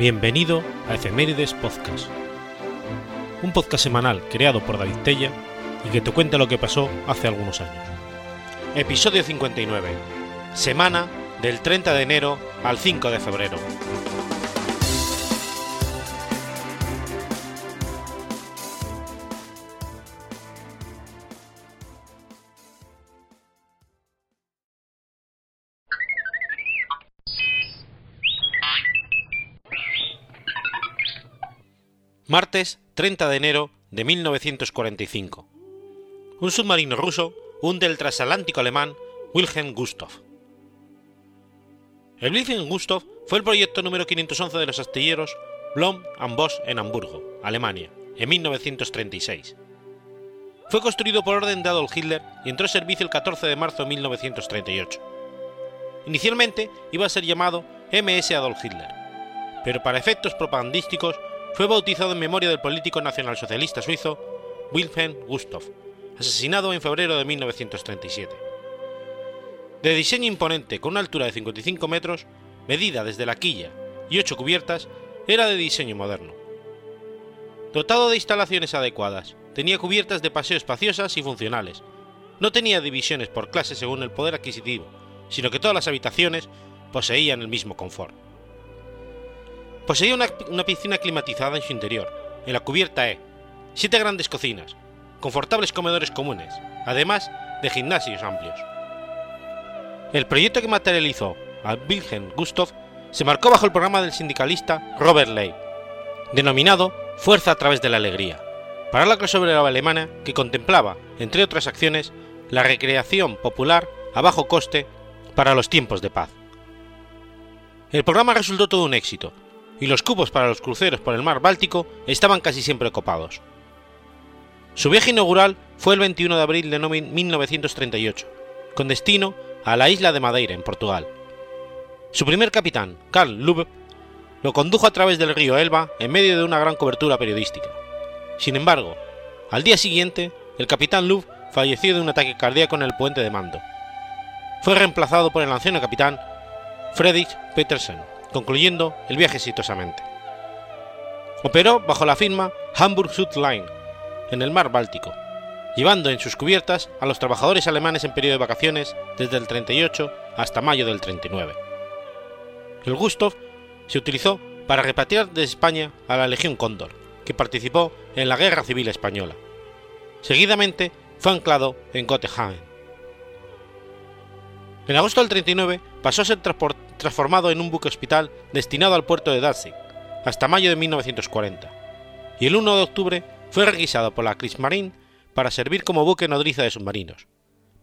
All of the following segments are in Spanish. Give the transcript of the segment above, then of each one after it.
Bienvenido a Efemérides Podcast, un podcast semanal creado por David Tella y que te cuenta lo que pasó hace algunos años. Episodio 59, semana del 30 de enero al 5 de febrero. Martes 30 de enero de 1945. Un submarino ruso hunde el transatlántico alemán Wilhelm Gustav. El Wilhelm Gustav fue el proyecto número 511 de los astilleros Blom and Bosch en Hamburgo, Alemania, en 1936. Fue construido por orden de Adolf Hitler y entró en servicio el 14 de marzo de 1938. Inicialmente iba a ser llamado MS Adolf Hitler, pero para efectos propagandísticos fue bautizado en memoria del político nacionalsocialista suizo Wilhelm Gustav, asesinado en febrero de 1937. De diseño imponente con una altura de 55 metros, medida desde la quilla y ocho cubiertas, era de diseño moderno. Dotado de instalaciones adecuadas, tenía cubiertas de paseo espaciosas y funcionales. No tenía divisiones por clase según el poder adquisitivo, sino que todas las habitaciones poseían el mismo confort. Poseía una, una, piscina climatizada en su interior, en la cubierta E, siete grandes cocinas, confortables comedores comunes, además de gimnasios amplios. El proyecto que materializó a Wilhelm Gustav se marcó bajo el programa del sindicalista Robert Ley, denominado Fuerza a través de la Alegría, para la clase obrera alemana que contemplaba, entre otras acciones, la recreación popular a bajo coste para los tiempos de paz. El programa resultó todo un éxito, y los cupos para los cruceros por el mar Báltico estaban casi siempre copados. Su viaje inaugural fue el 21 de abril de 1938, con destino a la isla de Madeira, en Portugal. Su primer capitán, Carl Lube, lo condujo a través del río Elba en medio de una gran cobertura periodística. Sin embargo, al día siguiente, el capitán Lube falleció de un ataque cardíaco en el puente de mando. Fue reemplazado por el anciano capitán Fredrik Petersen, concluyendo el viaje exitosamente. Operó bajo la firma Hamburg Süd Line en el mar Báltico, llevando en sus cubiertas a los trabajadores alemanes en periodo de vacaciones desde el 38 hasta mayo del 39. El Gustav se utilizó para repatriar de España a la Legión Cóndor, que participó en la Guerra Civil Española. Seguidamente fue anclado en Gotteshagen. En agosto del 39 pasó a ser transformado en un buque hospital destinado al puerto de Danzig hasta mayo de 1940, y el 1 de octubre fue requisado por la Kriegsmarine para servir como buque nodriza de submarinos.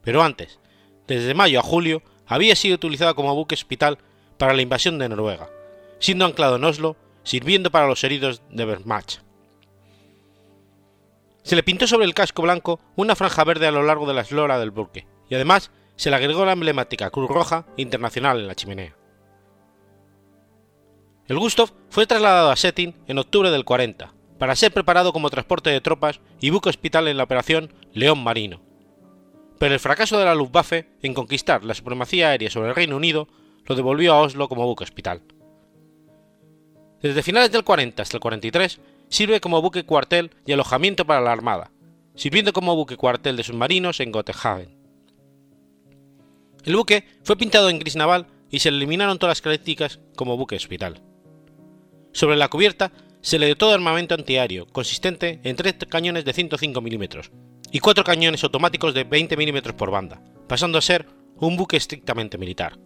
Pero antes, desde mayo a julio, había sido utilizado como buque hospital para la invasión de Noruega, siendo anclado en Oslo, sirviendo para los heridos de Wehrmacht. Se le pintó sobre el casco blanco una franja verde a lo largo de la eslora del buque, y además se le agregó la emblemática Cruz Roja Internacional en la chimenea. El Gustav fue trasladado a Setting en octubre del 40, para ser preparado como transporte de tropas y buque hospital en la operación León Marino. Pero el fracaso de la Luftwaffe en conquistar la supremacía aérea sobre el Reino Unido lo devolvió a Oslo como buque hospital. Desde finales del 40 hasta el 43 sirve como buque cuartel y alojamiento para la Armada, sirviendo como buque cuartel de submarinos en Gotteshagen. El buque fue pintado en gris naval y se eliminaron todas las características como buque hospital. Sobre la cubierta se le dotó de armamento antiaéreo consistente en tres cañones de 105 mm y cuatro cañones automáticos de 20 mm por banda, pasando a ser un buque estrictamente militar.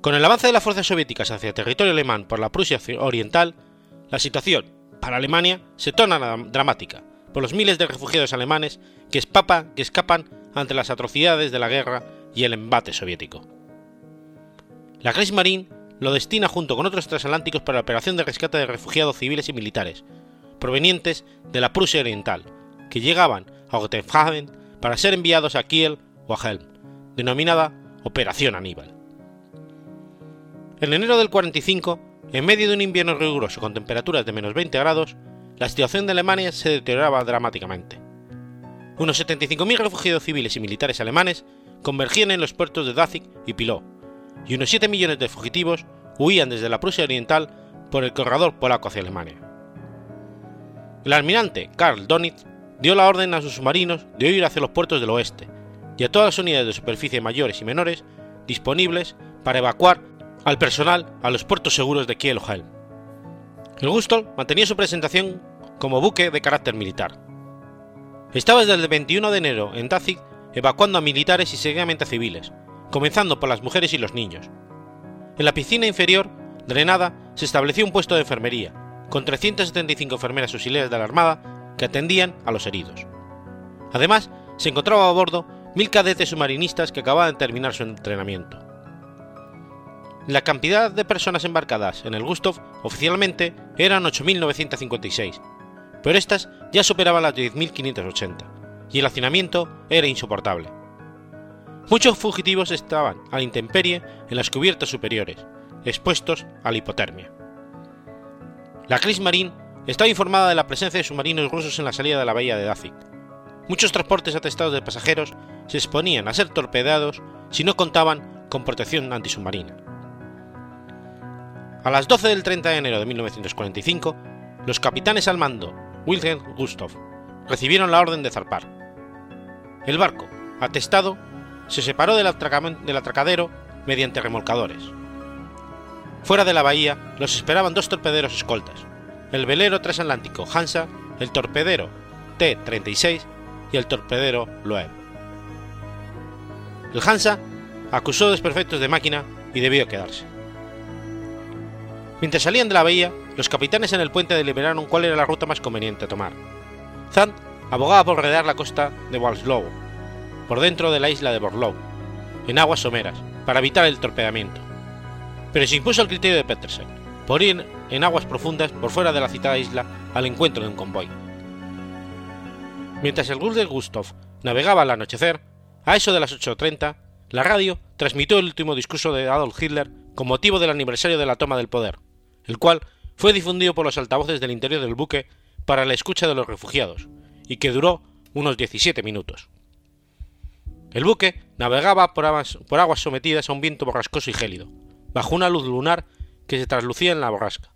Con el avance de las fuerzas soviéticas hacia territorio alemán por la Prusia Oriental, la situación para Alemania se torna dramática por los miles de refugiados alemanes que, espapa, que escapan ante las atrocidades de la guerra y el embate soviético. La Kriegsmarine lo destina junto con otros transatlánticos para la operación de rescate de refugiados civiles y militares, provenientes de la Prusia Oriental, que llegaban a Gotenhagen para ser enviados a Kiel o a Helm, denominada Operación Aníbal. En enero del 45, en medio de un invierno riguroso con temperaturas de menos 20 grados, la situación de Alemania se deterioraba dramáticamente. Unos 75.000 refugiados civiles y militares alemanes convergían en los puertos de Danzig y Piló, y unos 7 millones de fugitivos huían desde la Prusia Oriental por el corredor polaco hacia Alemania. El almirante Karl Donitz dio la orden a sus submarinos de huir hacia los puertos del oeste y a todas las unidades de superficie mayores y menores disponibles para evacuar al personal a los puertos seguros de Kiel o Helm. El Gustol mantenía su presentación como buque de carácter militar. Estaba desde el 21 de enero en Danzig evacuando a militares y seguidamente a civiles, comenzando por las mujeres y los niños. En la piscina inferior, drenada, se estableció un puesto de enfermería, con 375 enfermeras auxiliares de la Armada que atendían a los heridos. Además, se encontraba a bordo mil cadetes submarinistas que acababan de terminar su entrenamiento. La cantidad de personas embarcadas en el Gustav oficialmente eran 8.956, pero estas ya superaban las 10.580, y el hacinamiento era insoportable. Muchos fugitivos estaban a la intemperie en las cubiertas superiores, expuestos a la hipotermia. La Kriegsmarine estaba informada de la presencia de submarinos rusos en la salida de la bahía de Danzig. Muchos transportes atestados de pasajeros se exponían a ser torpedados si no contaban con protección antisubmarina. A las 12 del 30 de enero de 1945, los capitanes al mando Wilhelm Gustav recibieron la orden de zarpar. El barco, atestado, se separó del, atracadero mediante remolcadores. Fuera de la bahía los esperaban dos torpederos escoltas, el velero transatlántico Hansa, el torpedero T-36 y el torpedero Loeb. El Hansa acusó desperfectos de máquina y debió quedarse. Mientras salían de la bahía, los capitanes en el puente deliberaron cuál era la ruta más conveniente a tomar. Zand abogaba por rodear la costa de Walslow, por dentro de la isla de Borlow, en aguas someras, para evitar el torpedamiento. Pero se impuso el criterio de Petersen, por ir en aguas profundas por fuera de la citada isla al encuentro de un convoy. Mientras el de Gustav navegaba al anochecer, a eso de las 8.30, la radio transmitió el último discurso de Adolf Hitler con motivo del aniversario de la toma del poder, el cual fue difundido por los altavoces del interior del buque para la escucha de los refugiados, y que duró unos 17 minutos. El buque navegaba por aguas, sometidas a un viento borrascoso y gélido, bajo una luz lunar que se traslucía en la borrasca,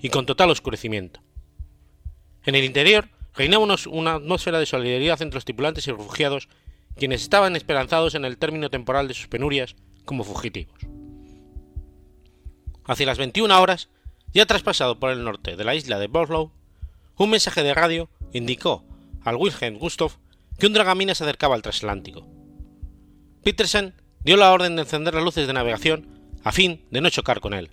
y con total oscurecimiento. En el interior reinaba una atmósfera de solidaridad entre los tripulantes y refugiados, quienes estaban esperanzados en el término temporal de sus penurias como fugitivos. Hacia las 21 horas, ya traspasado por el norte de la isla de Borlow, un mensaje de radio indicó al Wilhelm Gustav que un dragamina se acercaba al transatlántico. Petersen dio la orden de encender las luces de navegación a fin de no chocar con él.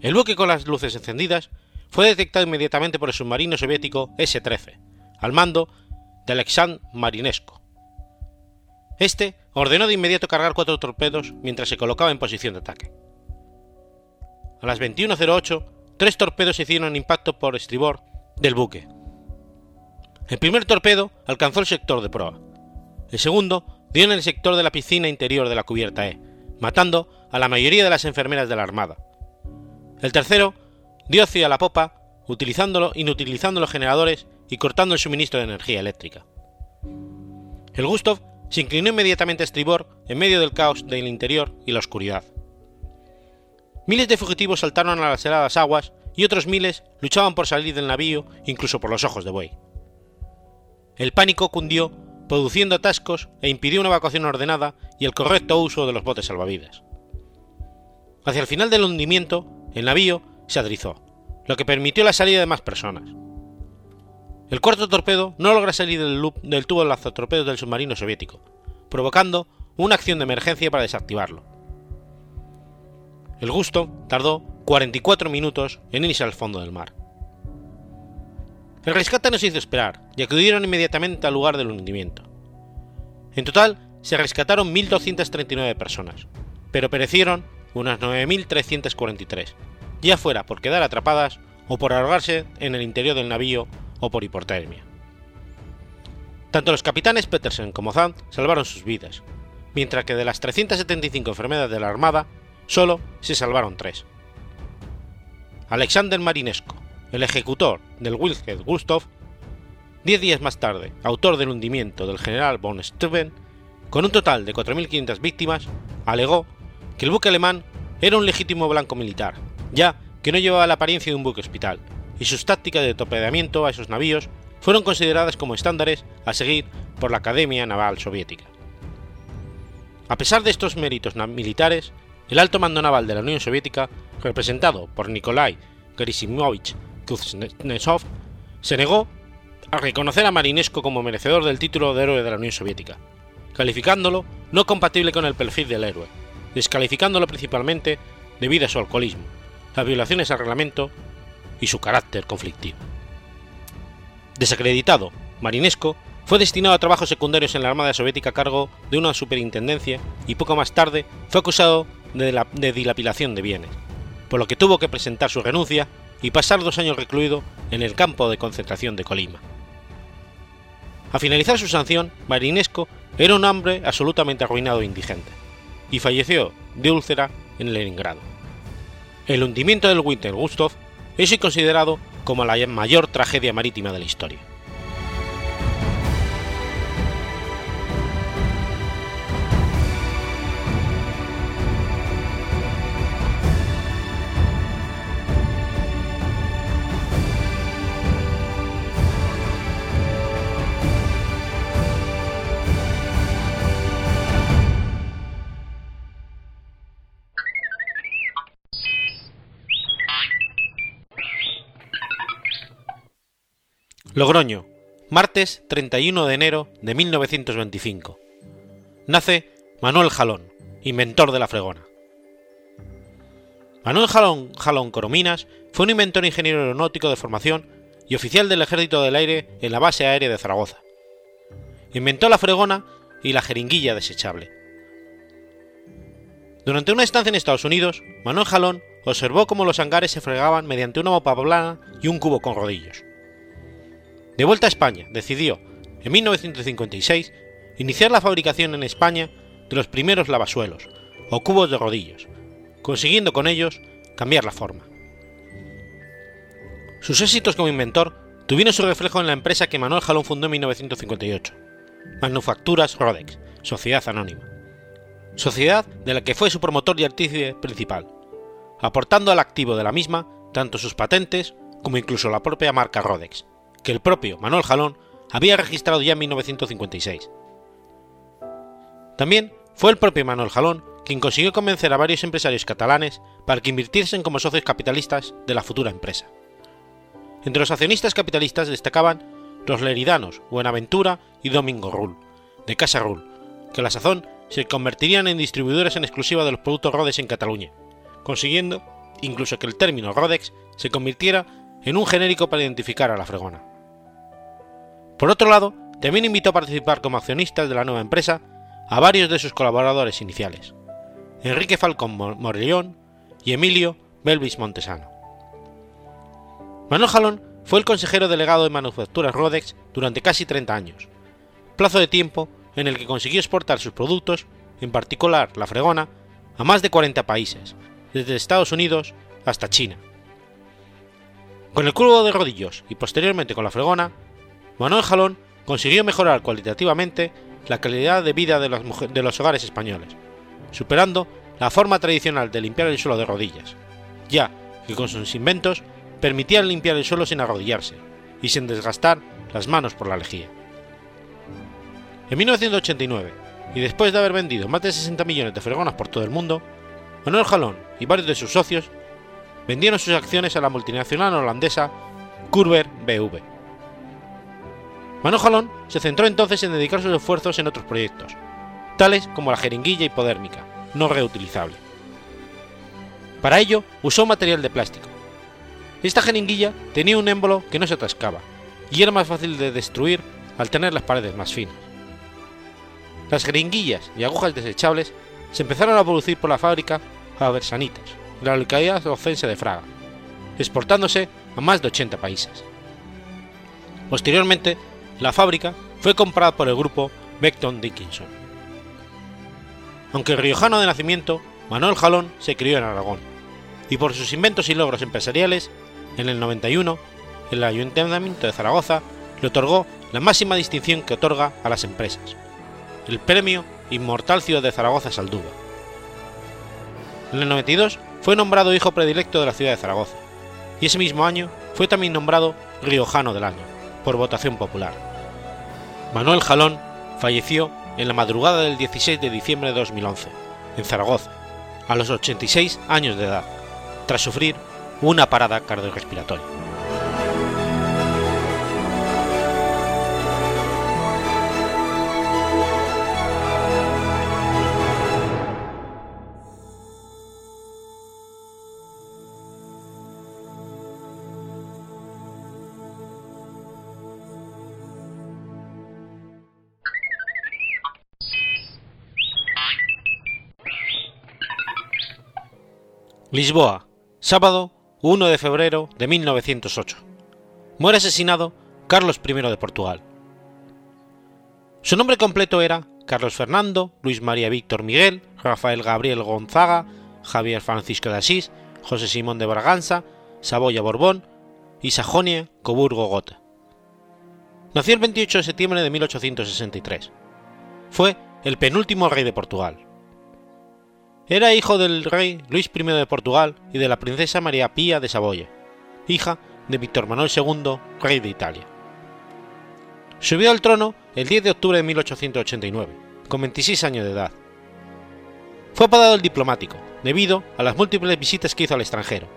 El buque con las luces encendidas fue detectado inmediatamente por el submarino soviético S-13, al mando de Alexandr Marinesko. Este ordenó de inmediato cargar cuatro torpedos mientras se colocaba en posición de ataque. A las 21.08, tres torpedos hicieron impacto por estribor del buque. El primer torpedo alcanzó el sector de proa. El segundo dio en el sector de la piscina interior de la cubierta E, matando a la mayoría de las enfermeras de la Armada. El tercero dio hacia la popa, utilizándolo, inutilizando los generadores y cortando el suministro de energía eléctrica. El Gustav se inclinó inmediatamente a estribor en medio del caos del interior y la oscuridad. Miles de fugitivos saltaron a las heladas aguas y otros miles luchaban por salir del navío incluso por los ojos de buey. El pánico cundió, produciendo atascos e impidió una evacuación ordenada y el correcto uso de los botes salvavidas. Hacia el final del hundimiento, el navío se adrizó, lo que permitió la salida de más personas. El cuarto torpedo no logra salir del, loop, del tubo de lanzatorpedos del submarino soviético, provocando una acción de emergencia para desactivarlo. El Gusto tardó 44 minutos en irse al fondo del mar. El rescate no se hizo esperar y acudieron inmediatamente al lugar del hundimiento. En total se rescataron 1.239 personas, pero perecieron unas 9.343, ya fuera por quedar atrapadas o por ahogarse en el interior del navío o por hipotermia. Tanto los capitanes Petersen como Zand salvaron sus vidas, mientras que de las 375 enfermedades de la Armada Solo se salvaron tres. Alexander Marinesco, el ejecutor del Wilhelm Gustav, diez días más tarde, autor del hundimiento del general von Steuben, con un total de 4.500 víctimas, alegó que el buque alemán era un legítimo blanco militar, ya que no llevaba la apariencia de un buque hospital, y sus tácticas de torpedeamiento a esos navíos fueron consideradas como estándares a seguir por la Academia Naval Soviética. A pesar de estos méritos militares, el alto mando naval de la Unión Soviética, representado por Nikolai Gerasimovich Se negó a reconocer a Marinesco como merecedor del título de héroe de la Unión Soviética, calificándolo no compatible con el perfil del héroe, descalificándolo principalmente debido a su alcoholismo, las violaciones al reglamento y su carácter conflictivo. Desacreditado, Marinesco fue destinado a trabajos secundarios en la Armada Soviética a cargo de una superintendencia y poco más tarde fue acusado de, de dilapidación de bienes, por lo que tuvo que presentar su renuncia y pasar dos años recluido en el campo de concentración de Colima. A finalizar su sanción, Marinesco era un hombre absolutamente arruinado e indigente, y falleció de úlcera en Leningrado. El hundimiento del Winter Gustov es considerado como la mayor tragedia marítima de la historia. Logroño, martes 31 de enero de 1925. Nace Manuel Jalón, inventor de la fregona. Manuel Jalón, Jalón Corominas fue un inventor ingeniero aeronáutico de formación y oficial del Ejército del Aire en la base aérea de Zaragoza. Inventó la fregona y la jeringuilla desechable. Durante una estancia en Estados Unidos, Manuel Jalón observó cómo los hangares se fregaban mediante una mopa plana y un cubo con rodillos. De vuelta a España, decidió, en 1956, iniciar la fabricación en España de los primeros lavasuelos, o cubos de rodillos, consiguiendo con ellos cambiar la forma. Sus éxitos como inventor tuvieron su reflejo en la empresa que Manuel Jalón fundó en 1958, Manufacturas Rodex, Sociedad Anónima, sociedad de la que fue su promotor y artífice principal, aportando al activo de la misma tanto sus patentes como incluso la propia marca Rodex, que el propio Manuel Jalón había registrado ya en 1956. También fue el propio Manuel Jalón quien consiguió convencer a varios empresarios catalanes para que invirtiesen como socios capitalistas de la futura empresa. Entre los accionistas capitalistas destacaban los leridanos Buenaventura y Domingo Rull, de Casa Rull, que a la sazón se convertirían en distribuidores en exclusiva de los productos Rodex en Cataluña, consiguiendo incluso que el término Rodex se convirtiera en un genérico para identificar a la fregona. Por otro lado, también invitó a participar como accionistas de la nueva empresa a varios de sus colaboradores iniciales, Enrique Falcón Morellón y Emilio Belvis Montesano. Manuel Jalón fue el consejero delegado de Manufacturas Rodex durante casi 30 años, plazo de tiempo en el que consiguió exportar sus productos, en particular la fregona, a más de 40 países, desde Estados Unidos hasta China. Con el cubo de rodillos y posteriormente con la fregona, Manuel Jalón consiguió mejorar cualitativamente la calidad de vida de, los hogares españoles, superando la forma tradicional de limpiar el suelo de rodillas, ya que con sus inventos permitían limpiar el suelo sin arrodillarse y sin desgastar las manos por la lejía. En 1989, y después de haber vendido más de 60 millones de fregonas por todo el mundo, Manuel Jalón y varios de sus socios vendieron sus acciones a la multinacional holandesa Curver BV, Manuel Jalón se centró entonces en dedicar sus esfuerzos en otros proyectos, tales como la jeringuilla hipodérmica, no reutilizable. Para ello usó material de plástico. Esta jeringuilla tenía un émbolo que no se atascaba y era más fácil de destruir al tener las paredes más finas. Las jeringuillas y agujas desechables se empezaron a producir por la fábrica Fabersanitas, en la localidad ofensa de Fraga, exportándose a más de 80 países. Posteriormente la fábrica fue comprada por el grupo Beckton Dickinson. Aunque riojano de nacimiento, Manuel Jalón se crió en Aragón, y por sus inventos y logros empresariales, en el 91, el Ayuntamiento de Zaragoza le otorgó la máxima distinción que otorga a las empresas, el premio Inmortal Ciudad de Zaragoza Saldúa. En el 92 fue nombrado hijo predilecto de la ciudad de Zaragoza, y ese mismo año fue también nombrado Riojano del Año, por votación popular. Manuel Jalón falleció en la madrugada del 16 de diciembre de 2011, en Zaragoza, a los 86 años de edad, tras sufrir una parada cardiorrespiratoria. Lisboa, sábado 1 de febrero de 1908. Muere asesinado Carlos I de Portugal. Su nombre completo era Carlos Fernando, Luis María Víctor Miguel, Rafael Gabriel Gonzaga, Javier Francisco de Asís, José Simón de Braganza, Saboya Borbón y Sajonia Coburgo Gotha. Nació el 28 de septiembre de 1863. Fue el penúltimo rey de Portugal. Era hijo del rey Luis I de Portugal y de la princesa María Pía de Saboya, hija de Víctor Manuel II, rey de Italia. Subió al trono el 10 de octubre de 1889, con 26 años de edad. Fue apodado el diplomático, debido a las múltiples visitas que hizo al extranjero,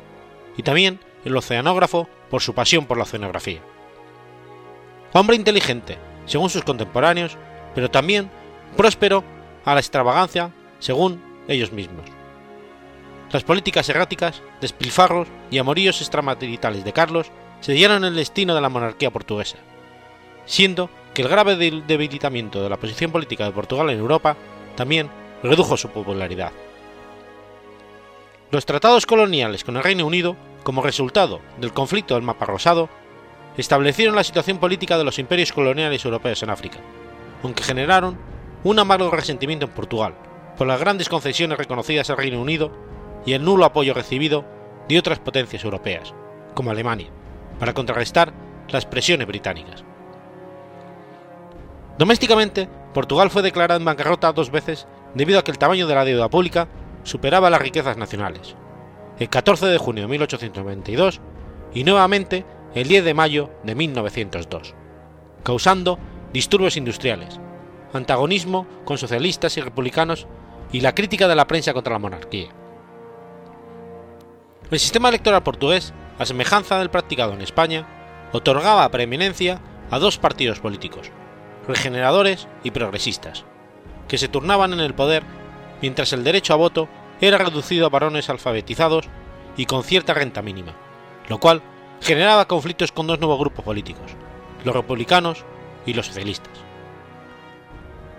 y también el oceanógrafo por su pasión por la oceanografía. Hombre inteligente, según sus contemporáneos, pero también próspero a la extravagancia, según ellos mismos. Las políticas erráticas, despilfarros y amoríos extramaritales de Carlos se dieron el destino de la monarquía portuguesa, siendo que el grave debilitamiento de la posición política de Portugal en Europa también redujo su popularidad. Los tratados coloniales con el Reino Unido, como resultado del conflicto del mapa rosado, establecieron la situación política de los imperios coloniales europeos en África, aunque generaron un amargo resentimiento en Portugal, por las grandes concesiones reconocidas al Reino Unido y el nulo apoyo recibido de otras potencias europeas, como Alemania, para contrarrestar las presiones británicas. Domésticamente, Portugal fue declarada en bancarrota dos veces debido a que el tamaño de la deuda pública superaba las riquezas nacionales, el 14 de junio de 1892 y nuevamente el 10 de mayo de 1902, causando disturbios industriales, antagonismo con socialistas y republicanos y la crítica de la prensa contra la monarquía. El sistema electoral portugués, a semejanza del practicado en España, otorgaba preeminencia a dos partidos políticos, regeneradores y progresistas, que se turnaban en el poder mientras el derecho a voto era reducido a varones alfabetizados y con cierta renta mínima, lo cual generaba conflictos con dos nuevos grupos políticos, los republicanos y los socialistas.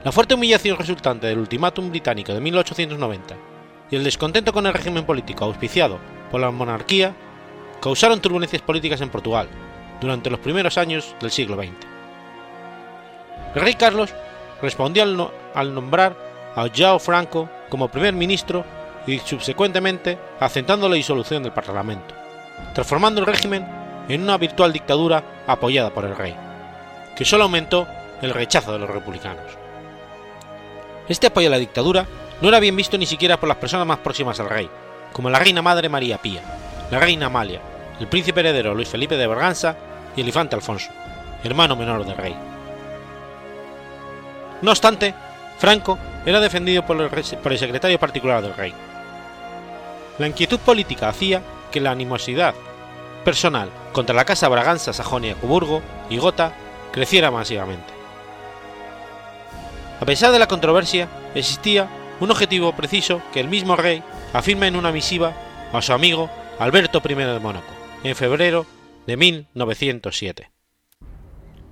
La fuerte humillación resultante del ultimátum británico de 1890 y el descontento con el régimen político auspiciado por la monarquía causaron turbulencias políticas en Portugal durante los primeros años del siglo XX. El rey Carlos respondió al, nombrar a João Franco como primer ministro y subsecuentemente aceptando la disolución del Parlamento, transformando el régimen en una virtual dictadura apoyada por el rey, que solo aumentó el rechazo de los republicanos. Este apoyo a la dictadura no era bien visto ni siquiera por las personas más próximas al rey, como la reina madre María Pía, la reina Amalia, el príncipe heredero Luis Felipe de Berganza y el infante Alfonso, hermano menor del rey. No obstante, Franco era defendido por el, secretario particular del rey. La inquietud política hacía que la animosidad personal contra la casa Braganza, Sajonia, Coburgo y Gotha creciera masivamente. A pesar de la controversia, existía un objetivo preciso que el mismo rey afirma en una misiva a su amigo Alberto I de Mónaco, en febrero de 1907.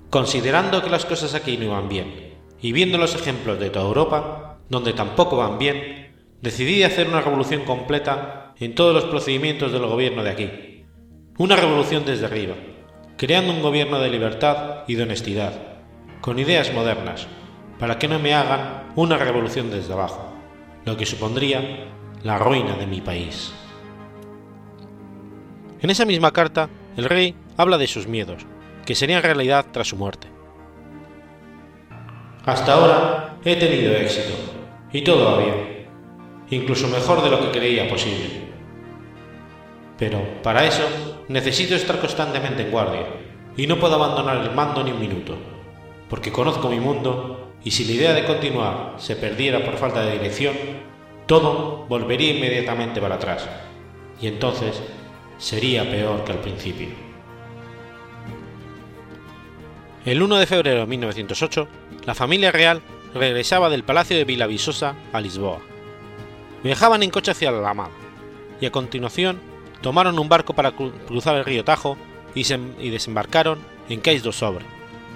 Considerando que las cosas aquí no iban bien, y viendo los ejemplos de toda Europa, donde tampoco van bien, decidí hacer una revolución completa en todos los procedimientos del gobierno de aquí. Una revolución desde arriba, creando un gobierno de libertad y de honestidad, con ideas modernas, para que no me hagan una revolución desde abajo, lo que supondría la ruina de mi país. En esa misma carta, el rey habla de sus miedos, que serían realidad tras su muerte. Hasta ahora he tenido éxito, y todo va incluso mejor de lo que creía posible. pero para eso necesito estar constantemente en guardia y no puedo abandonar el mando ni un minuto, porque conozco mi mundo y si la idea de continuar se perdiera por falta de dirección, todo volvería inmediatamente para atrás, y entonces sería peor que al principio. El 1 de febrero de 1908, la familia real regresaba del Palacio de Villavisosa a Lisboa. Viajaban en coche hacia la Alamada, y a continuación tomaron un barco para cruzar el río Tajo y, desembarcaron en Cais do Sobre,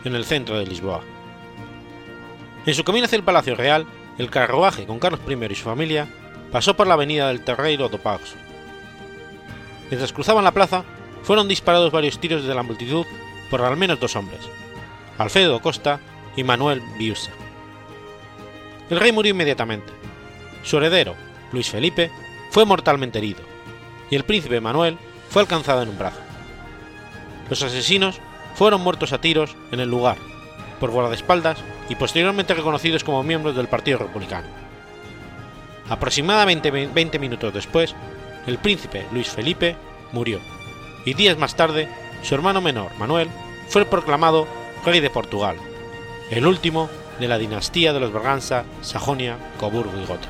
en el centro de Lisboa. En su camino hacia el Palacio Real, el carruaje con Carlos I y su familia pasó por la avenida del Terreiro do Paus. Mientras cruzaban la plaza, fueron disparados varios tiros desde la multitud por al menos dos hombres, Alfredo Costa y Manuel Biusa. El rey murió inmediatamente. Su heredero, Luis Felipe, fue mortalmente herido, y el príncipe Manuel fue alcanzado en un brazo. Los asesinos fueron muertos a tiros en el lugar, por guardaespaldas y posteriormente reconocidos como miembros del Partido Republicano. Aproximadamente 20 minutos después, el príncipe Luis Felipe murió, y días más tarde, su hermano menor, Manuel, fue proclamado rey de Portugal, el último de la dinastía de los Braganza, Sajonia, Coburgo y Gotha.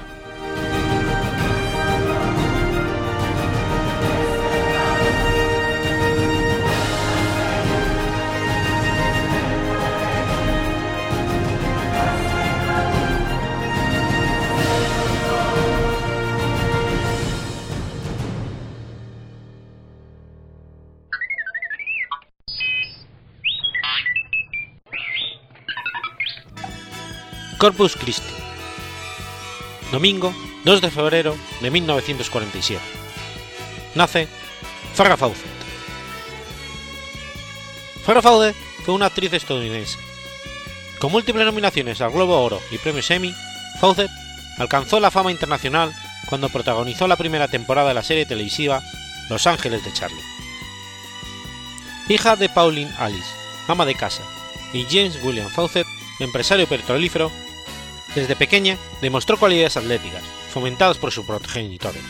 Corpus Christi. Domingo 2 de febrero de 1947. Nace Farrah Fawcett. Farrah Fawcett fue una actriz estadounidense. Con múltiples nominaciones al Globo Oro y premios Emmy, Fawcett alcanzó la fama internacional cuando protagonizó la primera temporada de la serie televisiva Los Ángeles de Charlie. Hija de Pauline Alice, ama de casa, y James William Fawcett, empresario petrolífero, desde pequeña demostró cualidades atléticas, fomentadas por sus progenitores.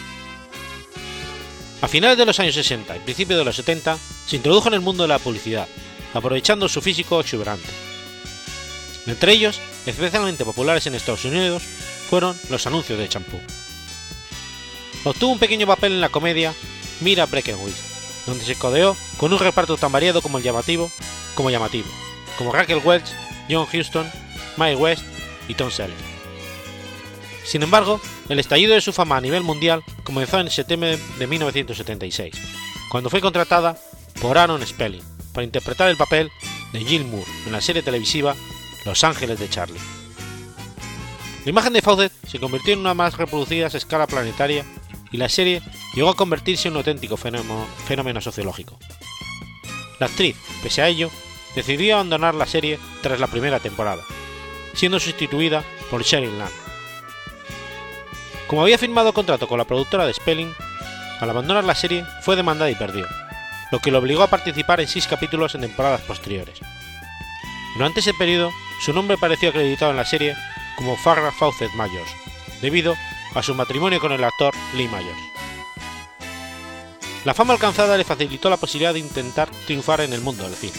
A finales de los años 60 y principios de los 70 se introdujo en el mundo de la publicidad, aprovechando su físico exuberante. Entre ellos, especialmente populares en Estados Unidos, fueron los anuncios de champú. Obtuvo un pequeño papel en la comedia Mira Breckenridge, donde se codeó con un reparto tan variado como el llamativo, como llamativo, como Raquel Welch, John Huston, Mike West y Tom Selleck. Sin embargo, el estallido de su fama a nivel mundial comenzó en septiembre de 1976, cuando fue contratada por Aaron Spelling para interpretar el papel de Jill Moore en la serie televisiva Los Ángeles de Charlie. La imagen de Fawcett se convirtió en una más reproducida a escala planetaria y la serie llegó a convertirse en un auténtico fenómeno, fenómeno sociológico. La actriz, pese a ello, decidió abandonar la serie tras la primera temporada, siendo sustituida por Sheryl Land. Como había firmado contrato con la productora de Spelling, al abandonar la serie fue demandada y perdió, lo que lo obligó a participar en seis capítulos en temporadas posteriores. Durante ese periodo, su nombre apareció acreditado en la serie como Farrah Fawcett Myers, debido a su matrimonio con el actor Lee Myers. La fama alcanzada le facilitó la posibilidad de intentar triunfar en el mundo del cine.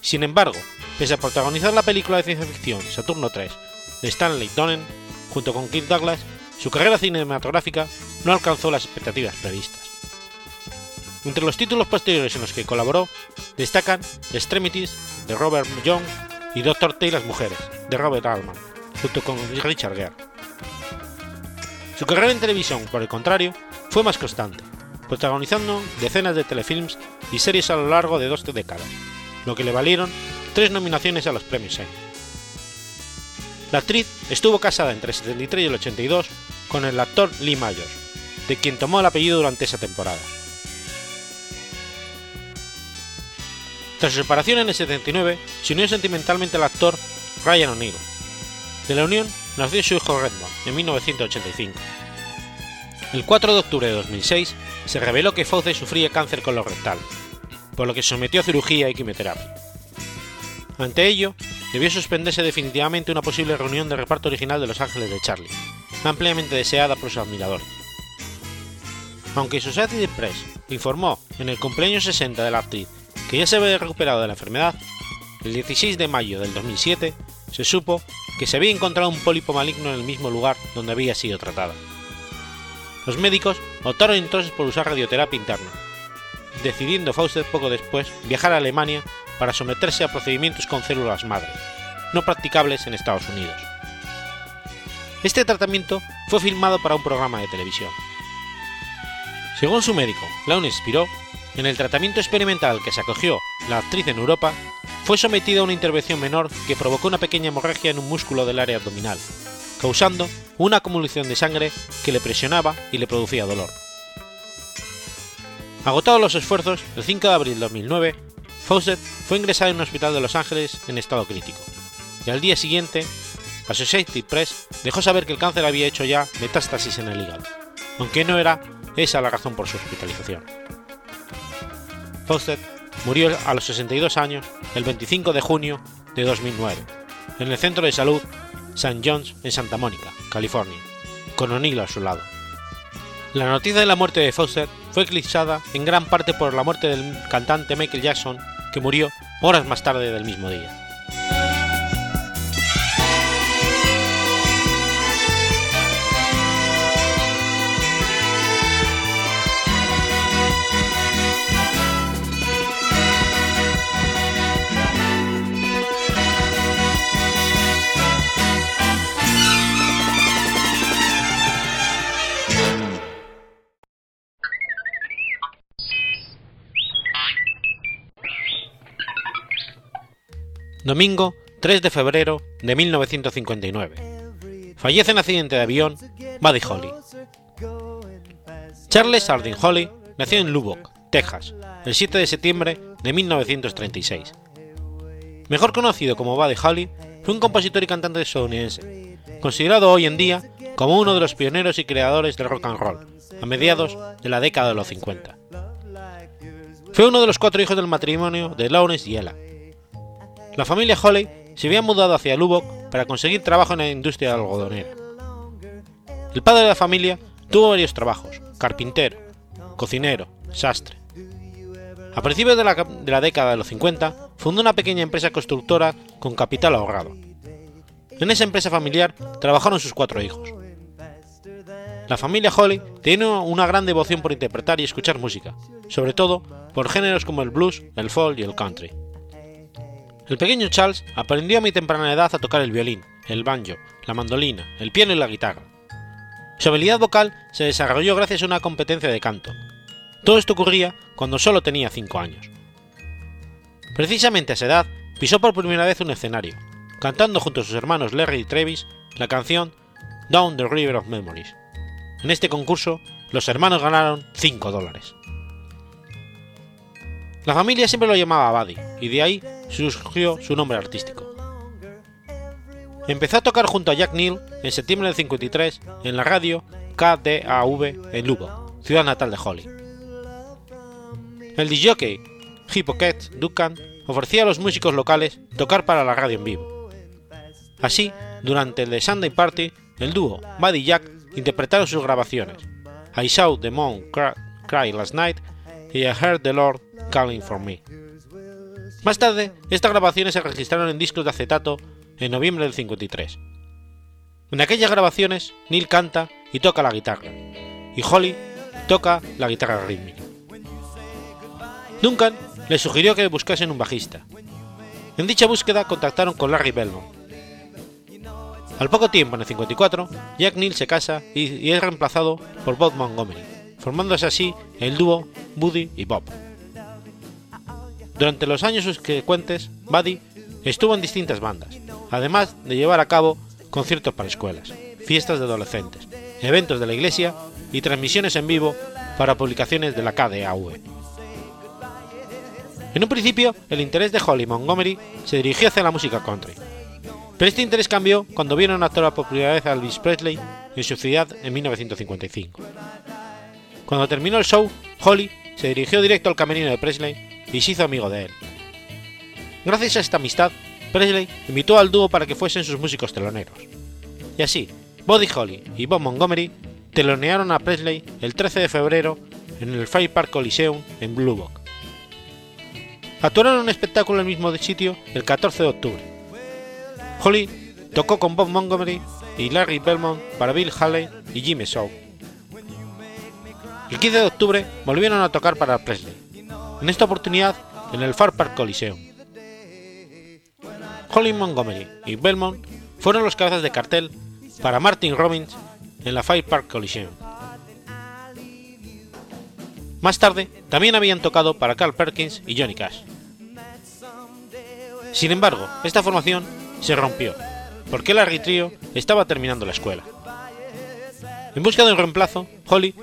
Sin embargo, Pese a protagonizar la película de ciencia ficción Saturno 3 de Stanley Donen, junto con Kirk Douglas, su carrera cinematográfica no alcanzó las expectativas previstas. Entre los títulos posteriores en los que colaboró destacan Extremities de Robert Young y Doctor T y las mujeres de Robert Altman, junto con Richard Gere. Su carrera en televisión, por el contrario, fue más constante, protagonizando decenas de telefilms y series a lo largo de dos décadas, lo que le valieron tres nominaciones a los premios Emmy. La actriz estuvo casada entre el 73 y el 82 con el actor Lee Myers, de quien tomó el apellido durante esa temporada. Tras su separación en el 79, se unió sentimentalmente al actor Ryan O'Neill. De la unión nació su hijo Redmond en 1985. El 4 de octubre de 2006 se reveló que Fawcett sufría cáncer colorectal, por lo que se sometió a cirugía y quimioterapia. Ante ello, debió suspenderse definitivamente una posible reunión de reparto original de Los Ángeles de Charlie, ampliamente deseada por sus admiradores. aunque Society Press informó en el cumpleaños 60 de la actriz que ya se había recuperado de la enfermedad, el 16 de mayo del 2007 se supo que se había encontrado un pólipo maligno en el mismo lugar donde había sido tratada. Los médicos optaron entonces por usar radioterapia interna, decidiendo Fawcett poco después viajar a Alemania para someterse a procedimientos con células madre, no practicables en Estados Unidos. Este tratamiento fue filmado para un programa de televisión. Según su médico, Laune Spiro, en el tratamiento experimental que se acogió la actriz en Europa, fue sometida a una intervención menor que provocó una pequeña hemorragia en un músculo del área abdominal, causando una acumulación de sangre que le presionaba y le producía dolor. Agotados los esfuerzos, el 5 de abril de 2009, Fawcett fue ingresado en un hospital de Los Ángeles en estado crítico, y al día siguiente, Associated Press dejó saber que el cáncer había hecho ya metástasis en el hígado, aunque no era esa la razón por su hospitalización. Fawcett murió a los 62 años el 25 de junio de 2009, en el centro de salud St. John's en Santa Mónica, California, con O'Neill a su lado. La noticia de la muerte de Fawcett fue eclipsada en gran parte por la muerte del cantante Michael Jackson, que murió horas más tarde del mismo día. Domingo 3 de febrero de 1959. Fallece en accidente de avión Buddy Holly. Charles Harding Holly nació en Lubbock, Texas, el 7 de septiembre de 1936. Mejor conocido como Buddy Holly, fue un compositor y cantante estadounidense, considerado hoy en día como uno de los pioneros y creadores del rock and roll, a mediados de la década de los 50. Fue uno de los cuatro hijos del matrimonio de Lawrence y Ella, la familia Holly se había mudado hacia Lubbock para conseguir trabajo en la industria algodonera. El padre de la familia tuvo varios trabajos, carpintero, cocinero, sastre. A principios de la, de la, década de los 50, fundó una pequeña empresa constructora con capital ahorrado. En esa empresa familiar trabajaron sus cuatro hijos. La familia Holly tiene una gran devoción por interpretar y escuchar música, sobre todo por géneros como el blues, el folk y el country. El pequeño Charles aprendió a muy temprana edad a tocar el violín, el banjo, la mandolina, el piano y la guitarra. Su habilidad vocal se desarrolló gracias a una competencia de canto. Todo esto ocurría cuando solo tenía 5 años. Precisamente a esa edad pisó por primera vez un escenario, cantando junto a sus hermanos Larry y Travis la canción Down the River of Memories. En este concurso, los hermanos ganaron 5 dólares. La familia siempre lo llamaba Buddy, y de ahí surgió su nombre artístico. Empezó a tocar junto a Jack Neal en septiembre del 53 en la radio KDAV en Lugo, ciudad natal de Holly. El disjockey Hippocket Duncan ofrecía a los músicos locales tocar para la radio en vivo. Así, durante el The Sunday Party, el dúo Buddy y Jack interpretaron sus grabaciones I Saw the Moon Cry Last Night y I Heard the Lord Calling for Me. Más tarde, estas grabaciones se registraron en discos de acetato en noviembre del 53. En aquellas grabaciones, Neil canta y toca la guitarra, y Holly toca la guitarra rítmica. Duncan le sugirió que buscasen un bajista. En dicha búsqueda contactaron con Larry Belmont. Al poco tiempo, en el 54, Jack Neal se casa y, es reemplazado por Bob Montgomery, formándose así el dúo Buddy y Bob. Durante los años subsecuentes, Buddy estuvo en distintas bandas, además de llevar a cabo conciertos para escuelas, fiestas de adolescentes, eventos de la iglesia y transmisiones en vivo para publicaciones de la KDAV. En un principio, el interés de Holly Montgomery se dirigió hacia la música country, pero este interés cambió cuando vieron actuar la popularidad de Elvis Presley en su ciudad en 1955. Cuando terminó el show, Holly se dirigió directo al camerino de Presley y se hizo amigo de él. Gracias a esta amistad, Presley invitó al dúo para que fuesen sus músicos teloneros. Y así, Buddy Holly y Bob Montgomery telonearon a Presley el 13 de febrero en el Fire Park Coliseum en Blue Book. Actuaron un espectáculo en el mismo sitio el 14 de octubre. Holly tocó con Bob Montgomery y Larry Belmont para Bill Haley y Jimmy Shaw. El 15 de octubre volvieron a tocar para Presley, en esta oportunidad en el Far Park Coliseum. Holly Montgomery y Belmont fueron los cabezas de cartel para Martin Robbins en la Fire Park Coliseum. Más tarde, también habían tocado para Carl Perkins y Johnny Cash. Sin embargo, esta formación se rompió, porque Larry Trio estaba terminando la escuela. En busca de un reemplazo, Holly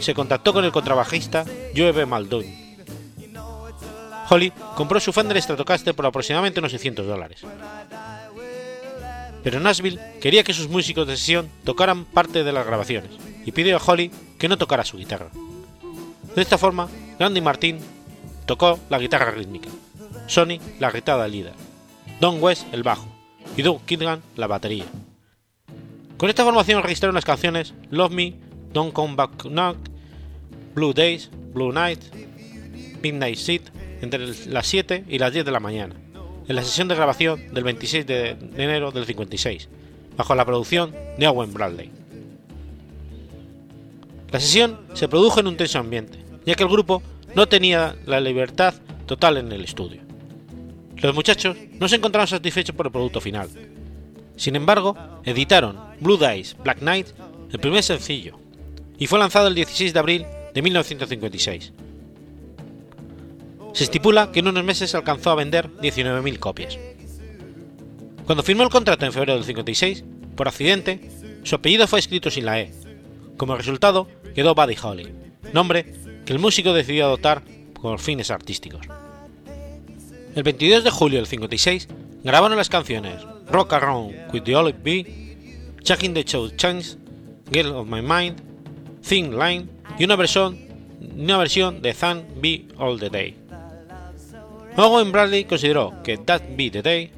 se contactó con el contrabajista Joe B. Muldoon. Holly compró su Fender Stratocaster por aproximadamente unos 600 dólares. Pero Nashville quería que sus músicos de sesión tocaran parte de las grabaciones y pidió a Holly que no tocara su guitarra. De esta forma, Randy Martin tocó la guitarra rítmica, Sonny la guitarra líder, Don West el bajo y Doug Kidgan la batería. Con esta formación registraron las canciones Love Me, Don't Come Back Knock, Blue Days, Blue Night, Midnight Seat entre las 7 y las 10 de la mañana, en la sesión de grabación del 26 de enero del 56, bajo la producción de Owen Bradley. La sesión se produjo en un tenso ambiente, ya que el grupo no tenía la libertad total en el estudio. Los muchachos no se encontraron satisfechos por el producto final, sin embargo, editaron Blue Days, Black Knight, el primer sencillo, y fue lanzado el 16 de abril de 1956. Se estipula que en unos meses alcanzó a vender 19.000 copias. Cuando firmó el contrato en febrero del 56, por accidente, su apellido fue escrito sin la E. Como resultado, quedó Buddy Holly, nombre que el músico decidió adoptar por fines artísticos. El 22 de julio del 56 grabaron las canciones Rock Around with the Olive Bee, Checking the Show Chance, Girl of My Mind, Thin Line y una versión, una versión de Than Be All the Day. Owen Bradley consideró que That Be the Day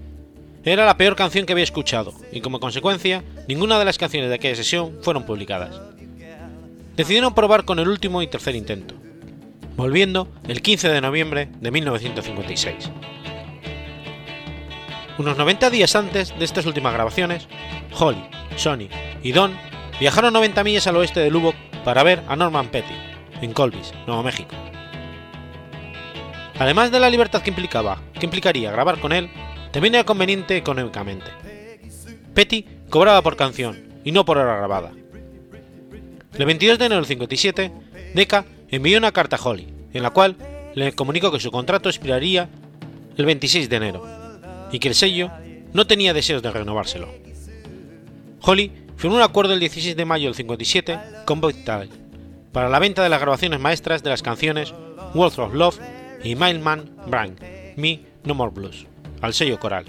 era la peor canción que había escuchado y como consecuencia ninguna de las canciones de aquella sesión fueron publicadas. Decidieron probar con el último y tercer intento, volviendo el 15 de noviembre de 1956. Unos 90 días antes de estas últimas grabaciones, Holly, Sonny y Don viajaron 90 millas al oeste de Lubbock para ver a Norman Petty, en Colbis, Nuevo México. Además de la libertad que implicaba, que implicaría grabar con él, también era conveniente económicamente. Petty cobraba por canción y no por hora grabada. El 22 de enero del 57, Decca envió una carta a Holly, en la cual le comunicó que su contrato expiraría el 26 de enero y que el sello no tenía deseos de renovárselo. Holly firmó un acuerdo el 16 de mayo del 57 con Tide para la venta de las grabaciones maestras de las canciones World of Love y Mailman Brand, Me No More Blues, al sello coral.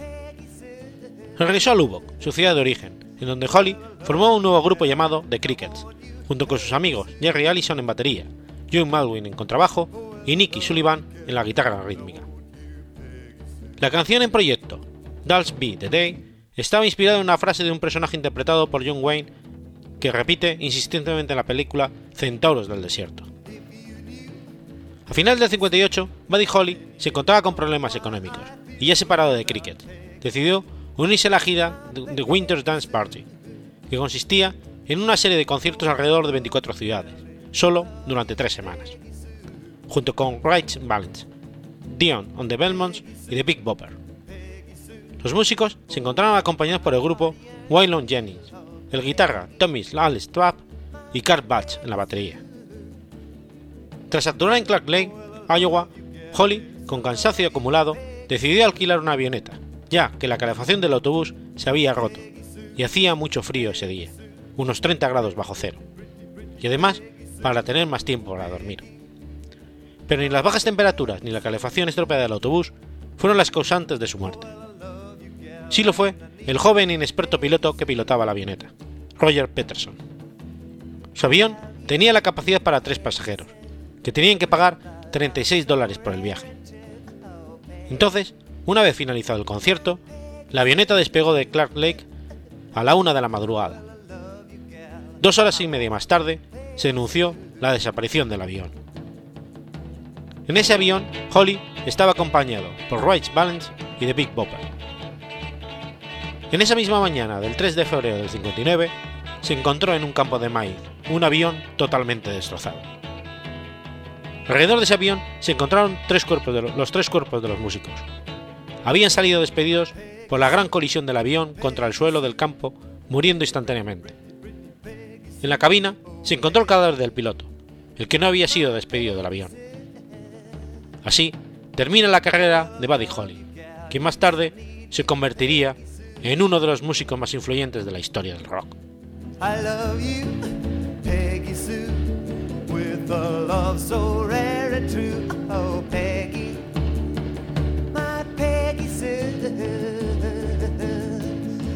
Regresó a Lubbock, su ciudad de origen, en donde Holly formó un nuevo grupo llamado The Crickets, junto con sus amigos Jerry Allison en batería, John Malwin en contrabajo y Nicky Sullivan en la guitarra rítmica. La canción en proyecto, Dulce Be the Day, estaba inspirada en una frase de un personaje interpretado por John Wayne que repite insistentemente en la película Centauros del Desierto. A final del 58, Buddy Holly se encontraba con problemas económicos y ya separado de Cricket, decidió unirse a la gira de Winter's Dance Party, que consistía en una serie de conciertos alrededor de 24 ciudades, solo durante tres semanas, junto con Right Balance, Dion on the Belmonts y The Big Bopper. Los músicos se encontraron acompañados por el grupo Waylon Jennings, el guitarra Tommy Lal Trapp y Carl Batch en la batería. Tras actuar en Clark Lake, Iowa, Holly, con cansancio acumulado, decidió alquilar una avioneta, ya que la calefacción del autobús se había roto y hacía mucho frío ese día, unos 30 grados bajo cero, y además para tener más tiempo para dormir pero ni las bajas temperaturas ni la calefacción estropeada del autobús fueron las causantes de su muerte. Sí lo fue el joven inexperto piloto que pilotaba la avioneta, Roger Peterson. Su avión tenía la capacidad para tres pasajeros, que tenían que pagar 36 dólares por el viaje. Entonces, una vez finalizado el concierto, la avioneta despegó de Clark Lake a la una de la madrugada. dos horas y media más tarde, se denunció la desaparición del avión. En ese avión, Holly estaba acompañado por Royce Valens y The Big Bopper. En esa misma mañana del 3 de febrero del 59, se encontró en un campo de maíz un avión totalmente destrozado. Alrededor de ese avión se encontraron tres cuerpos de los, tres cuerpos de los músicos. Habían salido despedidos por la gran colisión del avión contra el suelo del campo, muriendo instantáneamente. En la cabina se encontró el cadáver del piloto, el que no había sido despedido del avión. Así termina la carrera de Buddy Holly, que más tarde se convertiría en uno de los músicos más influyentes de la historia del rock. With a love so rare and true. Oh, Peggy, my Peggy Sue.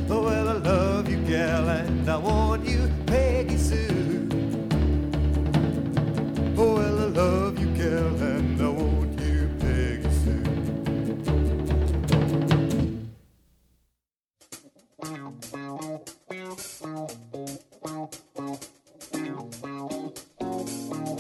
Oh, well, I love you, gal, and I want you, Peggy Sue. Oh, well, I love you, gal, and I want you, Peggy Sue.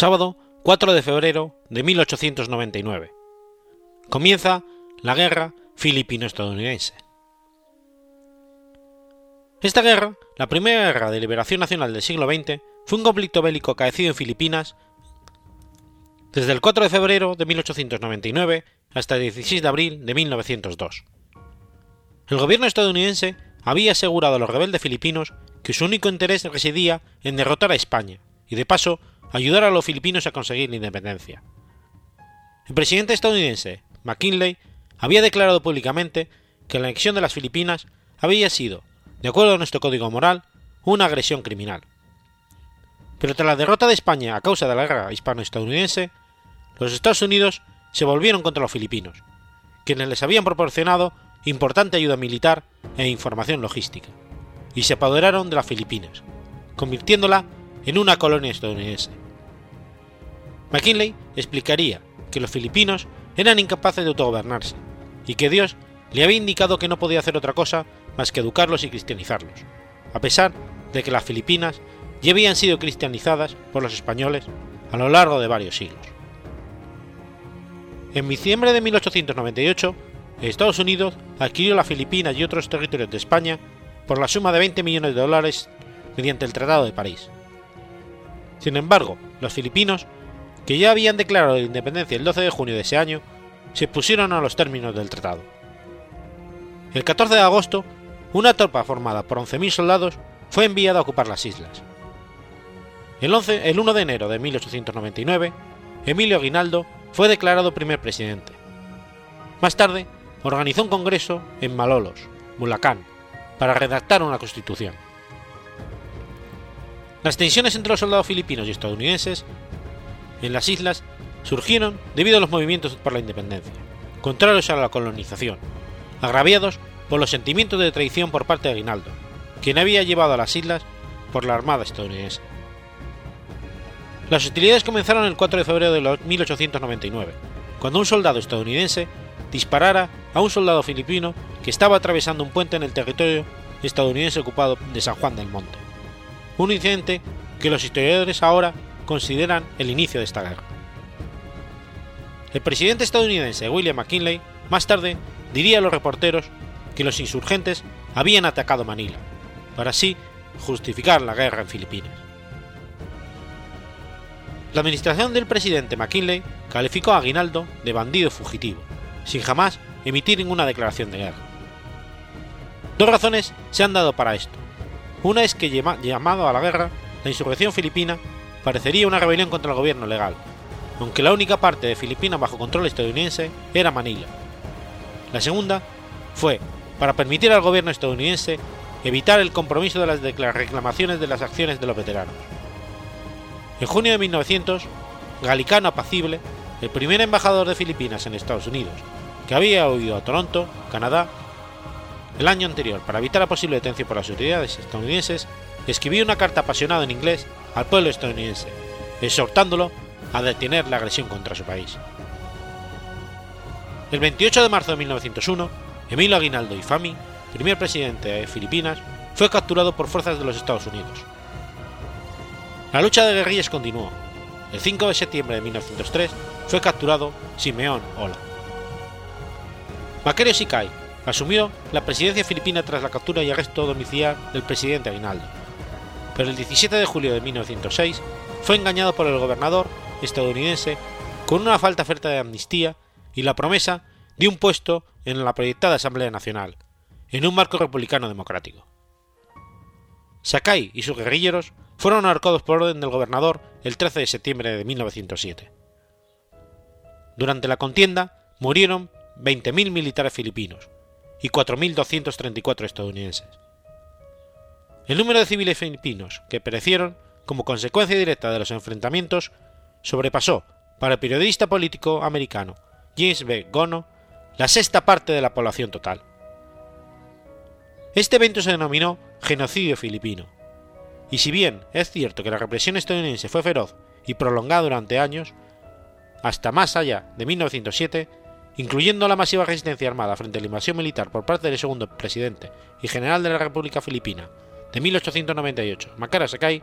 Sábado 4 de febrero de 1899. Comienza la guerra filipino-estadounidense. Esta guerra, la primera guerra de liberación nacional del siglo XX, fue un conflicto bélico acaecido en Filipinas desde el 4 de febrero de 1899 hasta el 16 de abril de 1902. El gobierno estadounidense había asegurado a los rebeldes filipinos que su único interés residía en derrotar a España y, de paso, ayudar a los filipinos a conseguir la independencia. El presidente estadounidense, McKinley, había declarado públicamente que la anexión de las Filipinas había sido, de acuerdo a nuestro código moral, una agresión criminal. Pero tras la derrota de España a causa de la guerra hispano-estadounidense, los Estados Unidos se volvieron contra los filipinos, quienes les habían proporcionado importante ayuda militar e información logística, y se apoderaron de las Filipinas, convirtiéndola en una colonia estadounidense. McKinley explicaría que los filipinos eran incapaces de autogobernarse y que Dios le había indicado que no podía hacer otra cosa más que educarlos y cristianizarlos, a pesar de que las Filipinas ya habían sido cristianizadas por los españoles a lo largo de varios siglos. En diciembre de 1898, Estados Unidos adquirió las Filipinas y otros territorios de España por la suma de 20 millones de dólares mediante el Tratado de París. Sin embargo, los filipinos, que ya habían declarado la independencia el 12 de junio de ese año, se pusieron a los términos del tratado. El 14 de agosto, una tropa formada por 11.000 soldados fue enviada a ocupar las islas. El, 11 el 1 de enero de 1899, Emilio Aguinaldo fue declarado primer presidente. Más tarde, organizó un congreso en Malolos, Bulacán, para redactar una constitución. Las tensiones entre los soldados filipinos y estadounidenses en las islas surgieron debido a los movimientos por la independencia, contrarios a la colonización, agraviados por los sentimientos de traición por parte de Aguinaldo, quien había llevado a las islas por la Armada estadounidense. Las hostilidades comenzaron el 4 de febrero de 1899, cuando un soldado estadounidense disparara a un soldado filipino que estaba atravesando un puente en el territorio estadounidense ocupado de San Juan del Monte un incidente que los historiadores ahora consideran el inicio de esta guerra. El presidente estadounidense William McKinley más tarde diría a los reporteros que los insurgentes habían atacado Manila, para así justificar la guerra en Filipinas. La administración del presidente McKinley calificó a Aguinaldo de bandido fugitivo, sin jamás emitir ninguna declaración de guerra. Dos razones se han dado para esto. Una es que llamado a la guerra, la insurrección filipina parecería una rebelión contra el gobierno legal, aunque la única parte de Filipinas bajo control estadounidense era Manila. La segunda fue para permitir al gobierno estadounidense evitar el compromiso de las reclamaciones de las acciones de los veteranos. En junio de 1900, Galicano Apacible, el primer embajador de Filipinas en Estados Unidos, que había huido a Toronto, Canadá, el año anterior para evitar la posible detención por las autoridades estadounidenses, escribió una carta apasionada en inglés al pueblo estadounidense, exhortándolo a detener la agresión contra su país. El 28 de marzo de 1901, Emilio Aguinaldo y Fami, primer presidente de Filipinas, fue capturado por fuerzas de los Estados Unidos. La lucha de guerrillas continuó. El 5 de septiembre de 1903 fue capturado Simeón Ola. Macario Sikai asumió la presidencia filipina tras la captura y arresto domiciliar del presidente Aguinaldo, pero el 17 de julio de 1906 fue engañado por el gobernador estadounidense con una falta oferta de amnistía y la promesa de un puesto en la proyectada Asamblea Nacional, en un marco republicano democrático. Sakai y sus guerrilleros fueron ahorcados por orden del gobernador el 13 de septiembre de 1907. Durante la contienda murieron 20.000 militares filipinos y 4.234 estadounidenses. El número de civiles filipinos que perecieron como consecuencia directa de los enfrentamientos sobrepasó, para el periodista político americano James B. Gono, la sexta parte de la población total. Este evento se denominó genocidio filipino, y si bien es cierto que la represión estadounidense fue feroz y prolongada durante años, hasta más allá de 1907, incluyendo la masiva resistencia armada frente a la invasión militar por parte del segundo presidente y general de la República Filipina de 1898, Makara Sakai,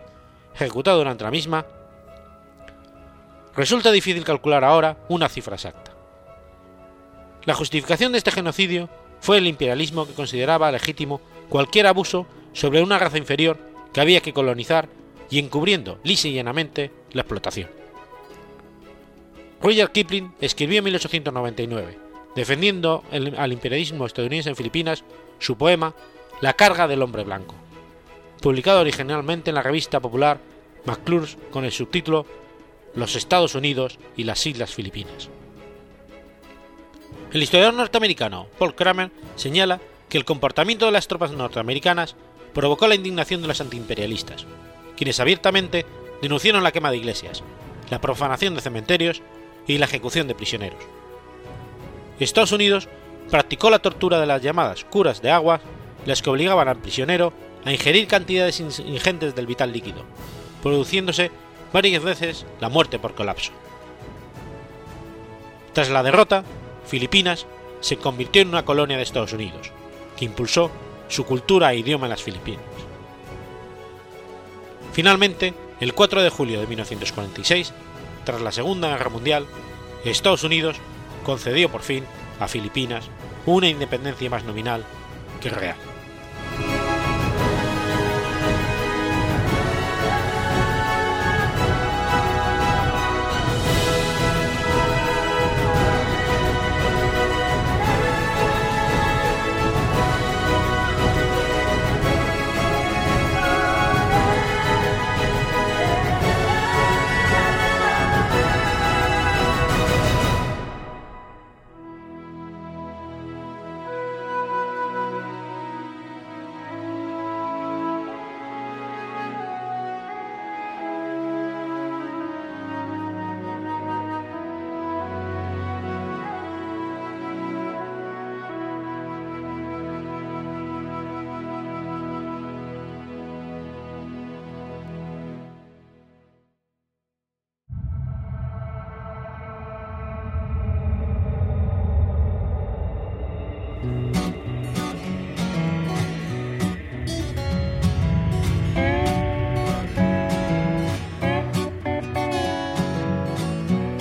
ejecutado durante la misma, resulta difícil calcular ahora una cifra exacta. La justificación de este genocidio fue el imperialismo que consideraba legítimo cualquier abuso sobre una raza inferior que había que colonizar y encubriendo lisa y llanamente la explotación. Roger Kipling escribió en 1899, defendiendo al imperialismo estadounidense en Filipinas, su poema La carga del hombre blanco, publicado originalmente en la revista popular McClure con el subtítulo Los Estados Unidos y las Islas Filipinas. El historiador norteamericano Paul Kramer señala que el comportamiento de las tropas norteamericanas provocó la indignación de los antiimperialistas, quienes abiertamente denunciaron la quema de iglesias, la profanación de cementerios y la ejecución de prisioneros. Estados Unidos practicó la tortura de las llamadas curas de agua, las que obligaban al prisionero a ingerir cantidades ingentes del vital líquido, produciéndose varias veces la muerte por colapso. Tras la derrota, Filipinas se convirtió en una colonia de Estados Unidos, que impulsó su cultura e idioma en las Filipinas. Finalmente, el 4 de julio de 1946, tras la Segunda Guerra Mundial, Estados Unidos concedió por fin a Filipinas una independencia más nominal que real.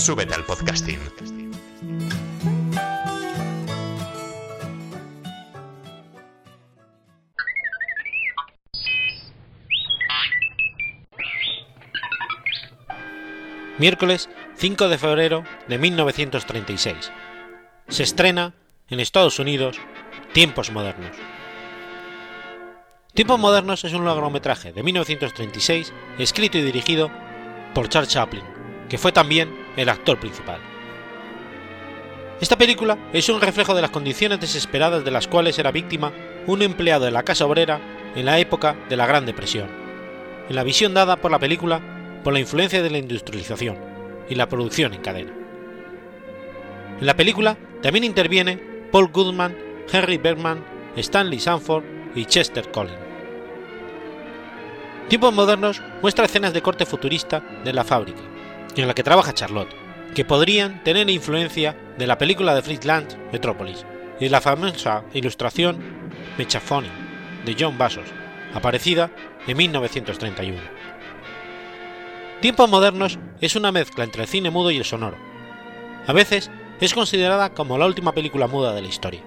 Súbete al podcasting. Miércoles 5 de febrero de 1936. Se estrena en Estados Unidos Tiempos Modernos. Tiempos Modernos es un largometraje de 1936 escrito y dirigido por Charles Chaplin, que fue también el actor principal. Esta película es un reflejo de las condiciones desesperadas de las cuales era víctima un empleado de la casa obrera en la época de la Gran Depresión, en la visión dada por la película por la influencia de la industrialización y la producción en cadena. En la película también interviene Paul Goodman, Henry Bergman, Stanley Sanford y Chester Collins. Tiempos modernos muestra escenas de corte futurista de la fábrica, en la que trabaja Charlotte, que podrían tener influencia de la película de Fritz Lang, Metropolis, y la famosa ilustración Mechafoni, de John Bassos, aparecida en 1931. Tiempos modernos es una mezcla entre el cine mudo y el sonoro. A veces es considerada como la última película muda de la historia.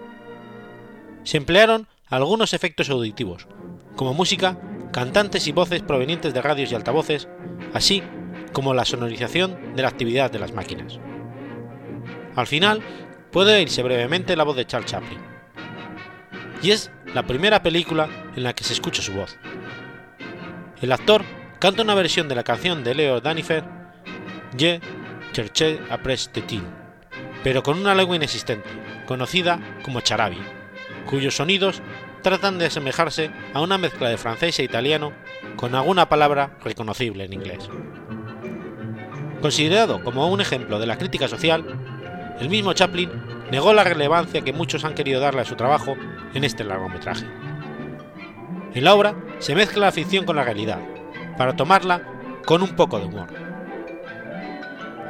Se emplearon algunos efectos auditivos, como música, cantantes y voces provenientes de radios y altavoces, así como la sonorización de la actividad de las máquinas. Al final, puede oírse brevemente la voz de Charles Chaplin. Y es la primera película en la que se escucha su voz. El actor canta una versión de la canción de Leo Danifer, Je cherché après Tetin, pero con una lengua inexistente, conocida como charabi, cuyos sonidos tratan de asemejarse a una mezcla de francés e italiano con alguna palabra reconocible en inglés. Considerado como un ejemplo de la crítica social, el mismo Chaplin negó la relevancia que muchos han querido darle a su trabajo en este largometraje. En la obra se mezcla la ficción con la realidad, para tomarla con un poco de humor.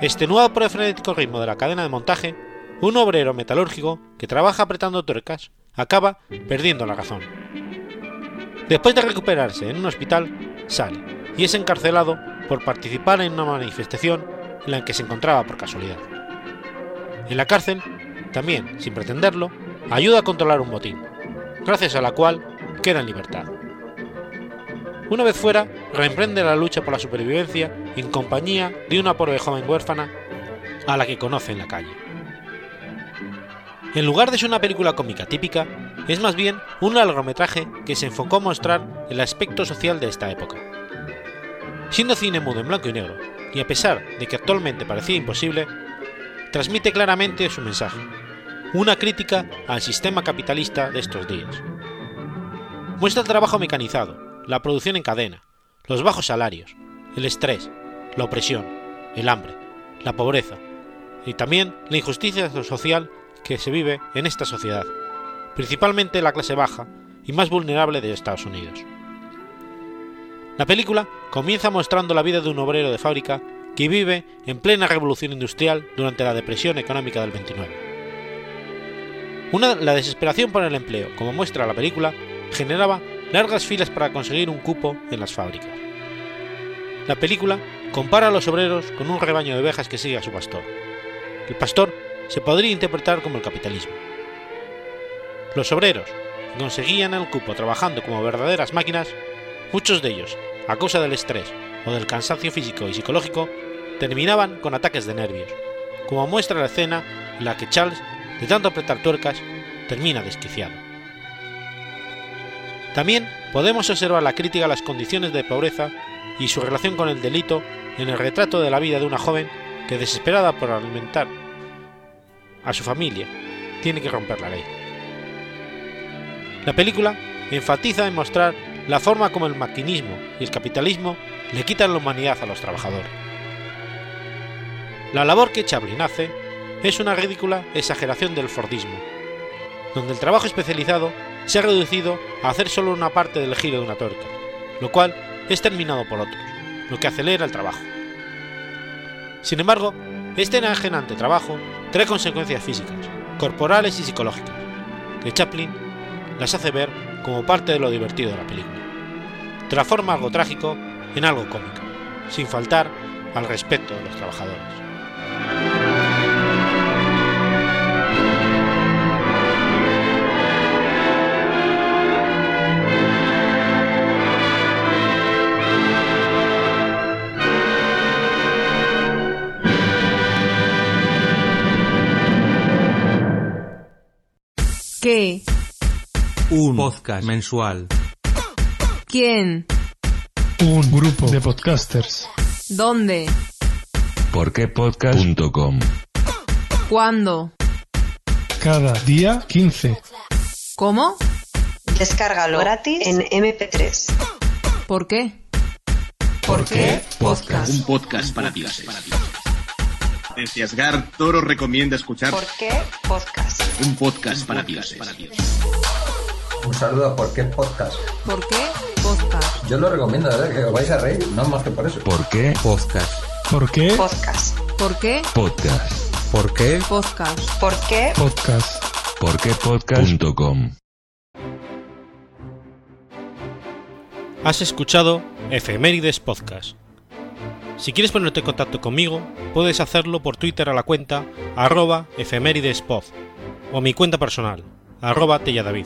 Extenuado por el frenético ritmo de la cadena de montaje, un obrero metalúrgico que trabaja apretando tuercas acaba perdiendo la razón. Después de recuperarse en un hospital, sale y es encarcelado por participar en una manifestación en la que se encontraba por casualidad. En la cárcel, también, sin pretenderlo, ayuda a controlar un motín, gracias a la cual queda en libertad. Una vez fuera, reemprende la lucha por la supervivencia en compañía de una pobre joven huérfana a la que conoce en la calle. En lugar de ser una película cómica típica, es más bien un largometraje que se enfocó a mostrar el aspecto social de esta época. Siendo cine mudo en blanco y negro, y a pesar de que actualmente parecía imposible, transmite claramente su mensaje, una crítica al sistema capitalista de estos días. Muestra el trabajo mecanizado, la producción en cadena, los bajos salarios, el estrés, la opresión, el hambre, la pobreza y también la injusticia social que se vive en esta sociedad, principalmente la clase baja y más vulnerable de Estados Unidos. La película comienza mostrando la vida de un obrero de fábrica que vive en plena revolución industrial durante la depresión económica del 29. Una, la desesperación por el empleo, como muestra la película, generaba largas filas para conseguir un cupo en las fábricas. La película compara a los obreros con un rebaño de ovejas que sigue a su pastor. el pastor se podría interpretar como el capitalismo. Los obreros, que conseguían el cupo trabajando como verdaderas máquinas, muchos de ellos, a causa del estrés o del cansancio físico y psicológico, terminaban con ataques de nervios, como muestra la escena en la que Charles, de tanto apretar tuercas, termina desquiciado. También podemos observar la crítica a las condiciones de pobreza y su relación con el delito en el retrato de la vida de una joven que, desesperada por alimentar a su familia, tiene que romper la ley. La película enfatiza en mostrar la forma como el maquinismo y el capitalismo le quitan la humanidad a los trabajadores. La labor que Chaplin hace es una ridícula exageración del Fordismo, donde el trabajo especializado se ha reducido a hacer solo una parte del giro de una tuerca, lo cual es terminado por otros, lo que acelera el trabajo. Sin embargo, este enajenante trabajo trae consecuencias físicas, corporales y psicológicas, que Chaplin las hace ver como parte de lo divertido de la película. Transforma algo trágico en algo cómico, sin faltar al respeto de los trabajadores. ¿Qué? Un podcast mensual. ¿Quién? Un grupo de podcasters. ¿Dónde? Porquepodcast.com ¿Cuándo? Cada día 15. ¿Cómo? Descárgalo gratis en MP3. ¿Por qué? ¿Por qué? Podcast. Un podcast para dioses. Ciasgar Toro recomienda escuchar ¿Por qué? Podcast. un podcast para dioses. Un saludo a Por qué Podcast. ¿Por qué? Podcast. Yo lo recomiendo, ¿verdad? Que os vais a reír, no más que por eso. ¿Por qué? Podcast. ¿Por qué? Podcast. ¿Por qué? Podcast. ¿Por qué? Podcast. ¿Por qué? Podcast. Porquepodcast.com Has escuchado Efemérides Podcast. Si quieres ponerte en contacto conmigo, puedes hacerlo por Twitter a la cuenta arroba efemeridespod o mi cuenta personal, arroba telladavid,